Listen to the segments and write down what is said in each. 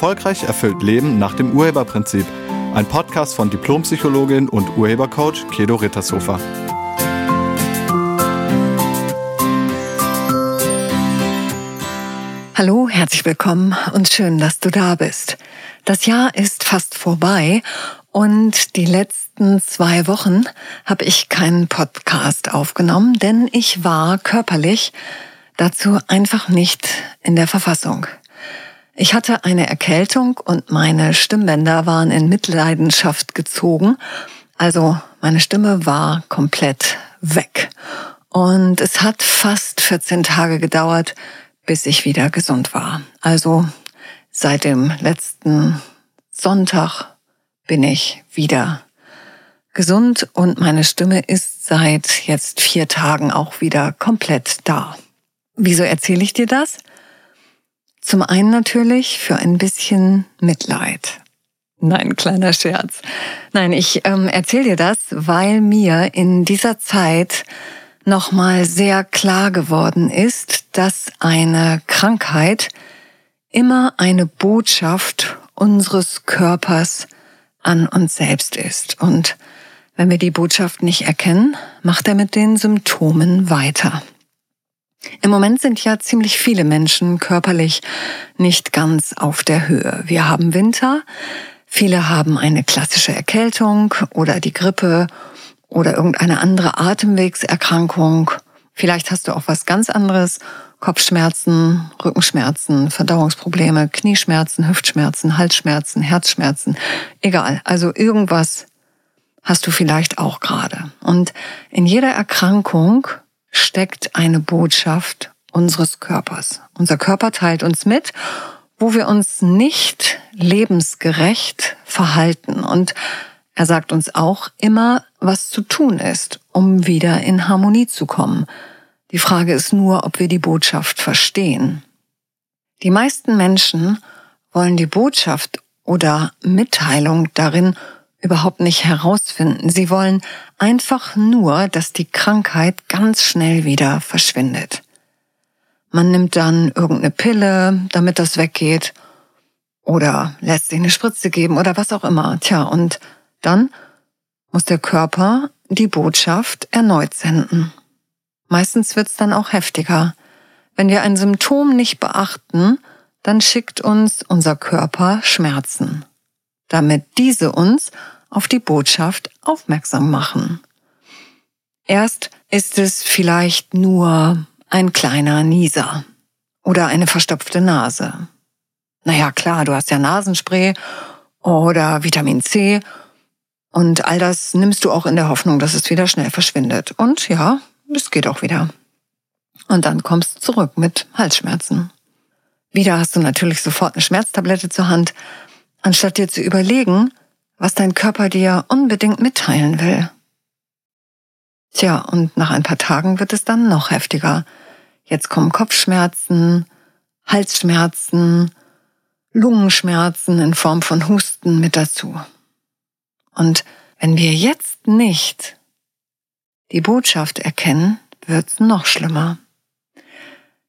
Erfolgreich erfüllt Leben nach dem Urheberprinzip. Ein Podcast von Diplompsychologin und Urhebercoach Kedo Rittershofer. Hallo, herzlich willkommen und schön, dass du da bist. Das Jahr ist fast vorbei und die letzten zwei Wochen habe ich keinen Podcast aufgenommen, denn ich war körperlich dazu einfach nicht in der Verfassung. Ich hatte eine Erkältung und meine Stimmbänder waren in Mitleidenschaft gezogen. Also meine Stimme war komplett weg. Und es hat fast 14 Tage gedauert, bis ich wieder gesund war. Also seit dem letzten Sonntag bin ich wieder gesund und meine Stimme ist seit jetzt vier Tagen auch wieder komplett da. Wieso erzähle ich dir das? Zum einen natürlich für ein bisschen Mitleid. Nein, kleiner Scherz. Nein, ich ähm, erzähle dir das, weil mir in dieser Zeit nochmal sehr klar geworden ist, dass eine Krankheit immer eine Botschaft unseres Körpers an uns selbst ist. Und wenn wir die Botschaft nicht erkennen, macht er mit den Symptomen weiter. Im Moment sind ja ziemlich viele Menschen körperlich nicht ganz auf der Höhe. Wir haben Winter, viele haben eine klassische Erkältung oder die Grippe oder irgendeine andere Atemwegserkrankung. Vielleicht hast du auch was ganz anderes. Kopfschmerzen, Rückenschmerzen, Verdauungsprobleme, Knieschmerzen, Hüftschmerzen, Halsschmerzen, Herzschmerzen. Egal. Also irgendwas hast du vielleicht auch gerade. Und in jeder Erkrankung steckt eine Botschaft unseres Körpers. Unser Körper teilt uns mit, wo wir uns nicht lebensgerecht verhalten. Und er sagt uns auch immer, was zu tun ist, um wieder in Harmonie zu kommen. Die Frage ist nur, ob wir die Botschaft verstehen. Die meisten Menschen wollen die Botschaft oder Mitteilung darin überhaupt nicht herausfinden. Sie wollen einfach nur, dass die Krankheit ganz schnell wieder verschwindet. Man nimmt dann irgendeine Pille, damit das weggeht, oder lässt sich eine Spritze geben oder was auch immer. Tja, und dann muss der Körper die Botschaft erneut senden. Meistens wird's dann auch heftiger. Wenn wir ein Symptom nicht beachten, dann schickt uns unser Körper Schmerzen damit diese uns auf die Botschaft aufmerksam machen. Erst ist es vielleicht nur ein kleiner Nieser oder eine verstopfte Nase. Naja, klar, du hast ja Nasenspray oder Vitamin C und all das nimmst du auch in der Hoffnung, dass es wieder schnell verschwindet. Und ja, es geht auch wieder. Und dann kommst du zurück mit Halsschmerzen. Wieder hast du natürlich sofort eine Schmerztablette zur Hand, anstatt dir zu überlegen, was dein Körper dir unbedingt mitteilen will. Tja, und nach ein paar Tagen wird es dann noch heftiger. Jetzt kommen Kopfschmerzen, Halsschmerzen, Lungenschmerzen in Form von Husten mit dazu. Und wenn wir jetzt nicht die Botschaft erkennen, wird's noch schlimmer.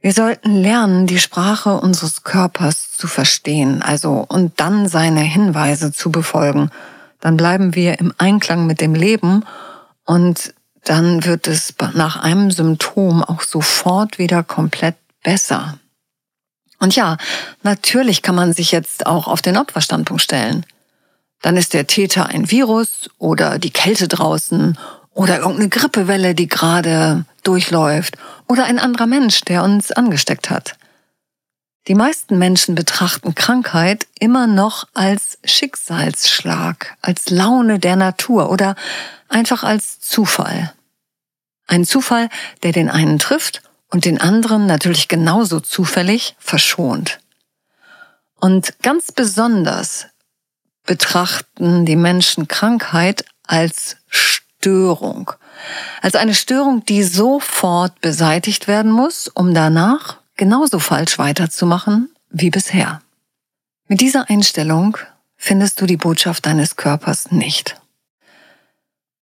Wir sollten lernen, die Sprache unseres Körpers zu verstehen, also und dann seine Hinweise zu befolgen. Dann bleiben wir im Einklang mit dem Leben und dann wird es nach einem Symptom auch sofort wieder komplett besser. Und ja, natürlich kann man sich jetzt auch auf den Opferstandpunkt stellen. Dann ist der Täter ein Virus oder die Kälte draußen oder irgendeine Grippewelle, die gerade durchläuft oder ein anderer Mensch, der uns angesteckt hat. Die meisten Menschen betrachten Krankheit immer noch als Schicksalsschlag, als Laune der Natur oder einfach als Zufall. Ein Zufall, der den einen trifft und den anderen natürlich genauso zufällig verschont. Und ganz besonders betrachten die Menschen Krankheit als Störung. Also eine Störung, die sofort beseitigt werden muss, um danach genauso falsch weiterzumachen wie bisher. Mit dieser Einstellung findest du die Botschaft deines Körpers nicht.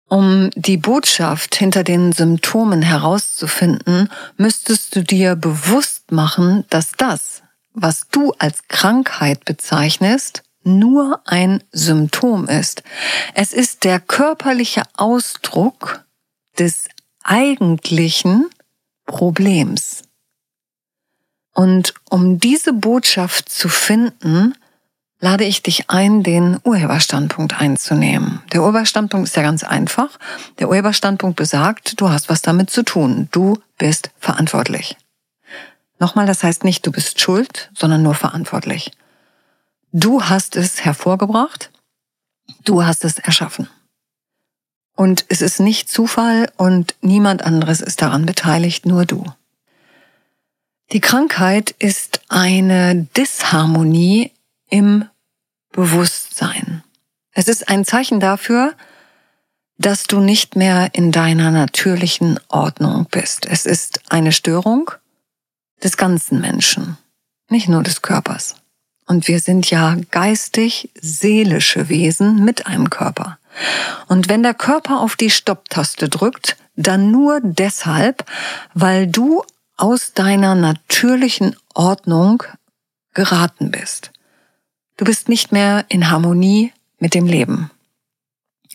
Um die Botschaft hinter den Symptomen herauszufinden, müsstest du dir bewusst machen, dass das, was du als Krankheit bezeichnest, nur ein Symptom ist. Es ist der körperliche Ausdruck des eigentlichen Problems. Und um diese Botschaft zu finden, lade ich dich ein, den Urheberstandpunkt einzunehmen. Der Urheberstandpunkt ist ja ganz einfach. Der Urheberstandpunkt besagt, du hast was damit zu tun. Du bist verantwortlich. Nochmal, das heißt nicht, du bist schuld, sondern nur verantwortlich. Du hast es hervorgebracht, du hast es erschaffen. Und es ist nicht Zufall und niemand anderes ist daran beteiligt, nur du. Die Krankheit ist eine Disharmonie im Bewusstsein. Es ist ein Zeichen dafür, dass du nicht mehr in deiner natürlichen Ordnung bist. Es ist eine Störung des ganzen Menschen, nicht nur des Körpers. Und wir sind ja geistig seelische Wesen mit einem Körper. Und wenn der Körper auf die Stopptaste drückt, dann nur deshalb, weil du aus deiner natürlichen Ordnung geraten bist. Du bist nicht mehr in Harmonie mit dem Leben.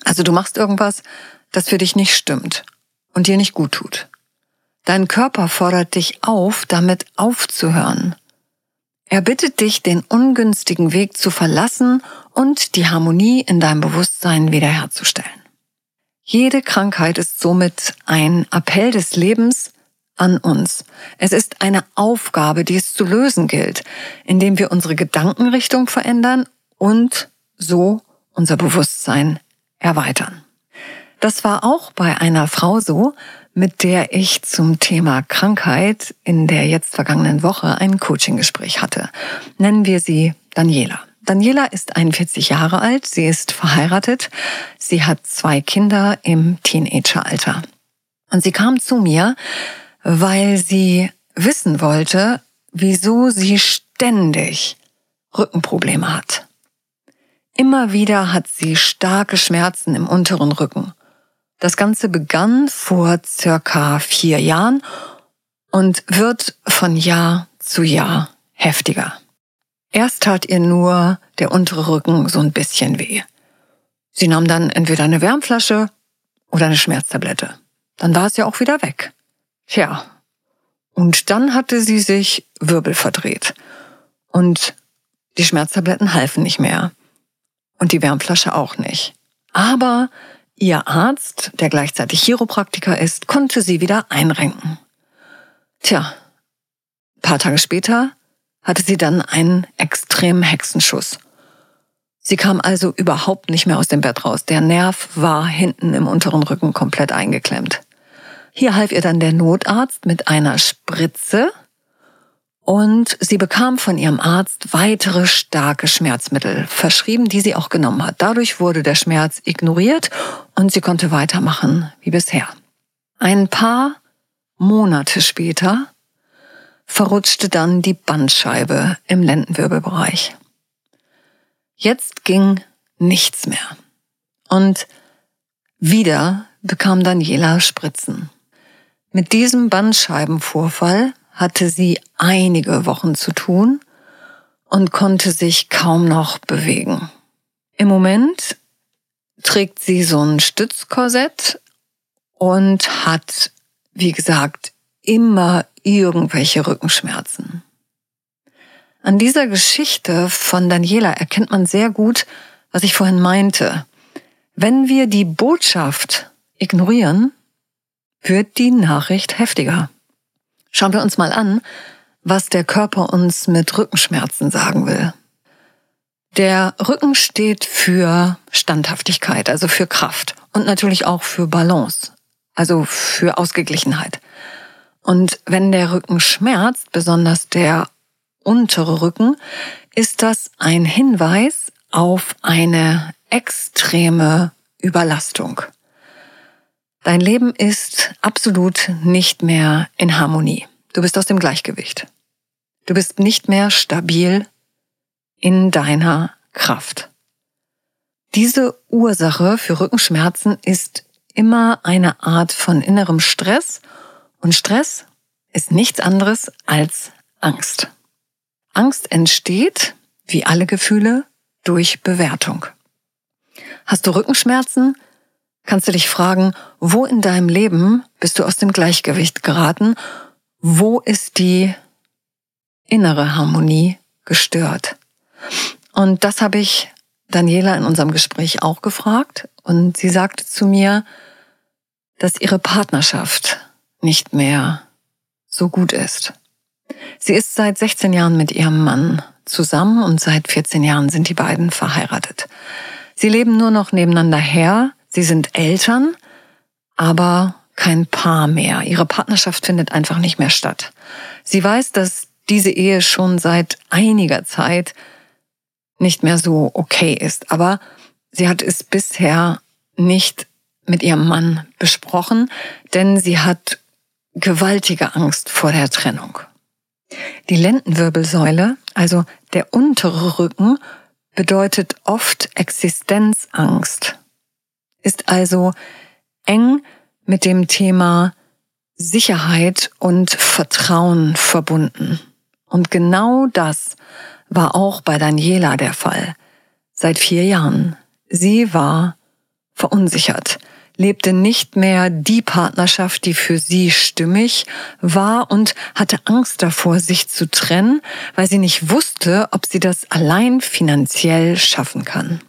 Also du machst irgendwas, das für dich nicht stimmt und dir nicht gut tut. Dein Körper fordert dich auf, damit aufzuhören. Er bittet dich, den ungünstigen Weg zu verlassen und die Harmonie in deinem Bewusstsein wiederherzustellen. Jede Krankheit ist somit ein Appell des Lebens an uns. Es ist eine Aufgabe, die es zu lösen gilt, indem wir unsere Gedankenrichtung verändern und so unser Bewusstsein erweitern. Das war auch bei einer Frau so, mit der ich zum Thema Krankheit in der jetzt vergangenen Woche ein Coaching-Gespräch hatte. Nennen wir sie Daniela. Daniela ist 41 Jahre alt, sie ist verheiratet, sie hat zwei Kinder im Teenageralter. Und sie kam zu mir, weil sie wissen wollte, wieso sie ständig Rückenprobleme hat. Immer wieder hat sie starke Schmerzen im unteren Rücken. Das Ganze begann vor circa vier Jahren und wird von Jahr zu Jahr heftiger. Erst tat ihr nur der untere Rücken so ein bisschen weh. Sie nahm dann entweder eine Wärmflasche oder eine Schmerztablette. Dann war es ja auch wieder weg. Tja. Und dann hatte sie sich Wirbel verdreht. Und die Schmerztabletten halfen nicht mehr. Und die Wärmflasche auch nicht. Aber Ihr Arzt, der gleichzeitig Chiropraktiker ist, konnte sie wieder einrenken. Tja, paar Tage später hatte sie dann einen extremen Hexenschuss. Sie kam also überhaupt nicht mehr aus dem Bett raus. Der Nerv war hinten im unteren Rücken komplett eingeklemmt. Hier half ihr dann der Notarzt mit einer Spritze und sie bekam von ihrem Arzt weitere starke Schmerzmittel verschrieben, die sie auch genommen hat. Dadurch wurde der Schmerz ignoriert und sie konnte weitermachen wie bisher. Ein paar Monate später verrutschte dann die Bandscheibe im Lendenwirbelbereich. Jetzt ging nichts mehr. Und wieder bekam Daniela Spritzen. Mit diesem Bandscheibenvorfall hatte sie einige Wochen zu tun und konnte sich kaum noch bewegen. Im Moment trägt sie so ein Stützkorsett und hat, wie gesagt, immer irgendwelche Rückenschmerzen. An dieser Geschichte von Daniela erkennt man sehr gut, was ich vorhin meinte. Wenn wir die Botschaft ignorieren, wird die Nachricht heftiger. Schauen wir uns mal an, was der Körper uns mit Rückenschmerzen sagen will. Der Rücken steht für Standhaftigkeit, also für Kraft und natürlich auch für Balance, also für Ausgeglichenheit. Und wenn der Rücken schmerzt, besonders der untere Rücken, ist das ein Hinweis auf eine extreme Überlastung. Dein Leben ist absolut nicht mehr in Harmonie. Du bist aus dem Gleichgewicht. Du bist nicht mehr stabil in deiner Kraft. Diese Ursache für Rückenschmerzen ist immer eine Art von innerem Stress und Stress ist nichts anderes als Angst. Angst entsteht, wie alle Gefühle, durch Bewertung. Hast du Rückenschmerzen? Kannst du dich fragen, wo in deinem Leben bist du aus dem Gleichgewicht geraten? Wo ist die innere Harmonie gestört? Und das habe ich Daniela in unserem Gespräch auch gefragt und sie sagte zu mir, dass ihre Partnerschaft nicht mehr so gut ist. Sie ist seit 16 Jahren mit ihrem Mann zusammen und seit 14 Jahren sind die beiden verheiratet. Sie leben nur noch nebeneinander her, sie sind Eltern, aber kein Paar mehr. Ihre Partnerschaft findet einfach nicht mehr statt. Sie weiß, dass diese Ehe schon seit einiger Zeit nicht mehr so okay ist, aber sie hat es bisher nicht mit ihrem Mann besprochen, denn sie hat gewaltige Angst vor der Trennung. Die Lendenwirbelsäule, also der untere Rücken, bedeutet oft Existenzangst, ist also eng mit dem Thema Sicherheit und Vertrauen verbunden. Und genau das war auch bei Daniela der Fall. Seit vier Jahren. Sie war verunsichert lebte nicht mehr die Partnerschaft, die für sie stimmig war und hatte Angst davor, sich zu trennen, weil sie nicht wusste, ob sie das allein finanziell schaffen kann.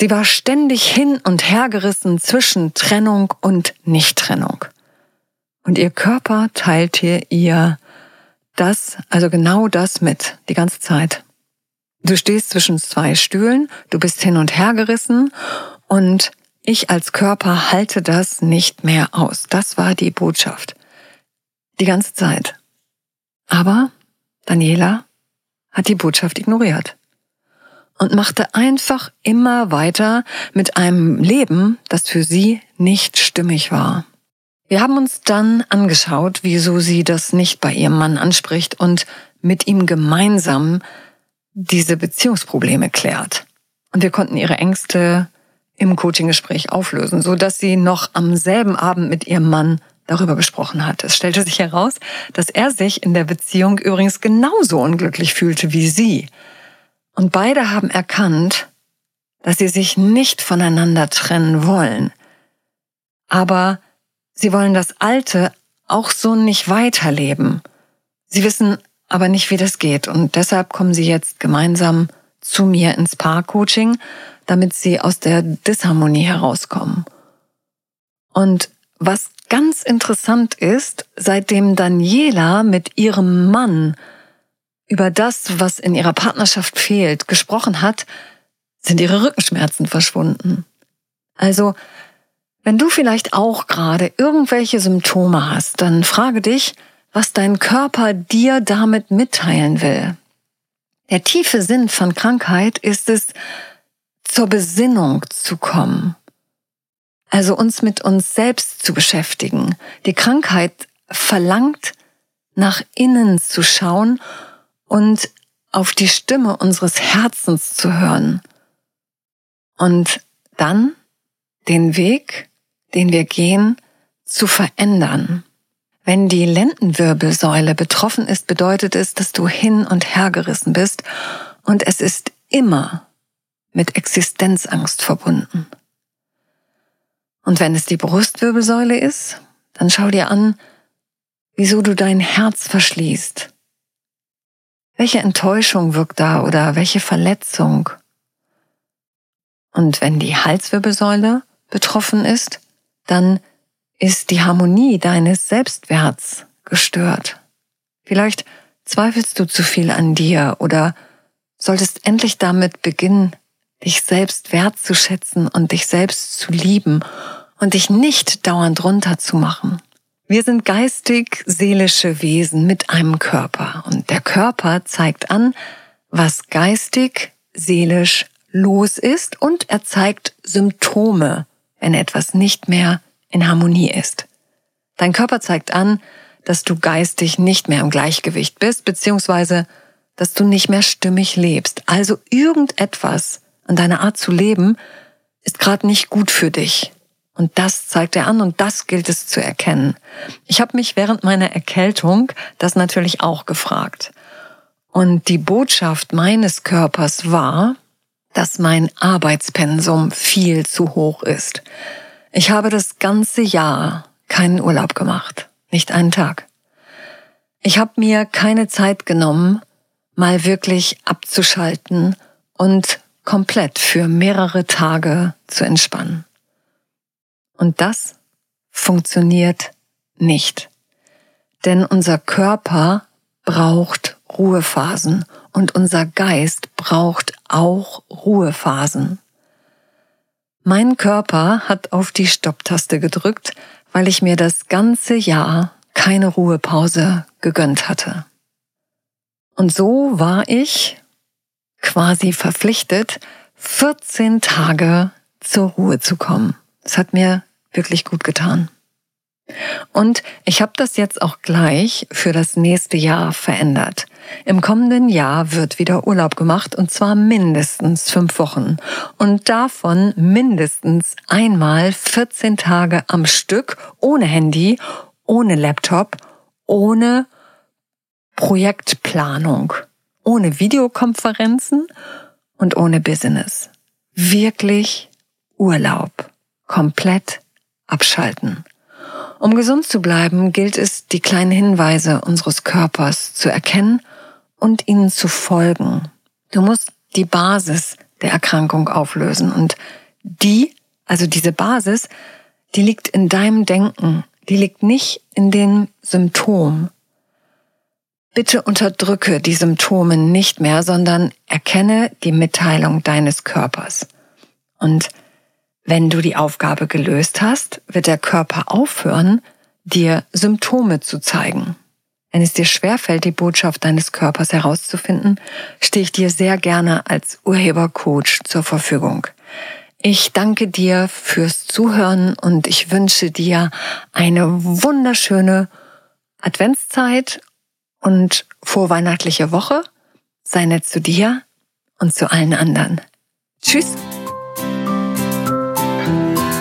Sie war ständig hin und her gerissen zwischen Trennung und Nichttrennung. Und ihr Körper teilte ihr das, also genau das mit, die ganze Zeit. Du stehst zwischen zwei Stühlen, du bist hin und her gerissen und ich als Körper halte das nicht mehr aus. Das war die Botschaft. Die ganze Zeit. Aber Daniela hat die Botschaft ignoriert und machte einfach immer weiter mit einem Leben, das für sie nicht stimmig war. Wir haben uns dann angeschaut, wieso sie das nicht bei ihrem Mann anspricht und mit ihm gemeinsam diese Beziehungsprobleme klärt. Und wir konnten ihre Ängste im Coaching-Gespräch auflösen, so dass sie noch am selben Abend mit ihrem Mann darüber gesprochen hat. Es stellte sich heraus, dass er sich in der Beziehung übrigens genauso unglücklich fühlte wie sie. Und beide haben erkannt, dass sie sich nicht voneinander trennen wollen. Aber sie wollen das Alte auch so nicht weiterleben. Sie wissen aber nicht, wie das geht. Und deshalb kommen sie jetzt gemeinsam zu mir ins Paar-Coaching, damit sie aus der Disharmonie herauskommen. Und was ganz interessant ist, seitdem Daniela mit ihrem Mann über das, was in ihrer Partnerschaft fehlt, gesprochen hat, sind ihre Rückenschmerzen verschwunden. Also, wenn du vielleicht auch gerade irgendwelche Symptome hast, dann frage dich, was dein Körper dir damit mitteilen will. Der tiefe Sinn von Krankheit ist es, zur Besinnung zu kommen. Also uns mit uns selbst zu beschäftigen. Die Krankheit verlangt, nach innen zu schauen und auf die Stimme unseres Herzens zu hören. Und dann den Weg, den wir gehen, zu verändern. Wenn die Lendenwirbelsäule betroffen ist, bedeutet es, dass du hin und her gerissen bist und es ist immer mit Existenzangst verbunden. Und wenn es die Brustwirbelsäule ist, dann schau dir an, wieso du dein Herz verschließt. Welche Enttäuschung wirkt da oder welche Verletzung? Und wenn die Halswirbelsäule betroffen ist, dann ist die Harmonie deines Selbstwerts gestört. Vielleicht zweifelst du zu viel an dir oder solltest endlich damit beginnen, dich selbst wertzuschätzen und dich selbst zu lieben und dich nicht dauernd runterzumachen. Wir sind geistig seelische Wesen mit einem Körper und der Körper zeigt an, was geistig seelisch los ist und er zeigt Symptome, wenn etwas nicht mehr in Harmonie ist. Dein Körper zeigt an, dass du geistig nicht mehr im Gleichgewicht bist, beziehungsweise dass du nicht mehr stimmig lebst. Also irgendetwas und deine Art zu leben ist gerade nicht gut für dich. Und das zeigt er an und das gilt es zu erkennen. Ich habe mich während meiner Erkältung das natürlich auch gefragt. Und die Botschaft meines Körpers war, dass mein Arbeitspensum viel zu hoch ist. Ich habe das ganze Jahr keinen Urlaub gemacht, nicht einen Tag. Ich habe mir keine Zeit genommen, mal wirklich abzuschalten und komplett für mehrere Tage zu entspannen. Und das funktioniert nicht. Denn unser Körper braucht Ruhephasen und unser Geist braucht auch Ruhephasen. Mein Körper hat auf die Stopptaste gedrückt, weil ich mir das ganze Jahr keine Ruhepause gegönnt hatte. Und so war ich quasi verpflichtet, 14 Tage zur Ruhe zu kommen. Es hat mir wirklich gut getan. Und ich habe das jetzt auch gleich für das nächste Jahr verändert. Im kommenden Jahr wird wieder Urlaub gemacht und zwar mindestens fünf Wochen und davon mindestens einmal 14 Tage am Stück ohne Handy, ohne Laptop, ohne Projektplanung, ohne Videokonferenzen und ohne Business. Wirklich Urlaub. Komplett abschalten. Um gesund zu bleiben, gilt es, die kleinen Hinweise unseres Körpers zu erkennen und ihnen zu folgen. Du musst die Basis der Erkrankung auflösen und die, also diese Basis, die liegt in deinem Denken, die liegt nicht in den Symptomen. Bitte unterdrücke die Symptome nicht mehr, sondern erkenne die Mitteilung deines Körpers. Und wenn du die Aufgabe gelöst hast, wird der Körper aufhören, dir Symptome zu zeigen. Wenn es dir schwerfällt, die Botschaft deines Körpers herauszufinden, stehe ich dir sehr gerne als Urhebercoach zur Verfügung. Ich danke dir fürs Zuhören und ich wünsche dir eine wunderschöne Adventszeit und vorweihnachtliche Woche. Sei nett zu dir und zu allen anderen. Tschüss.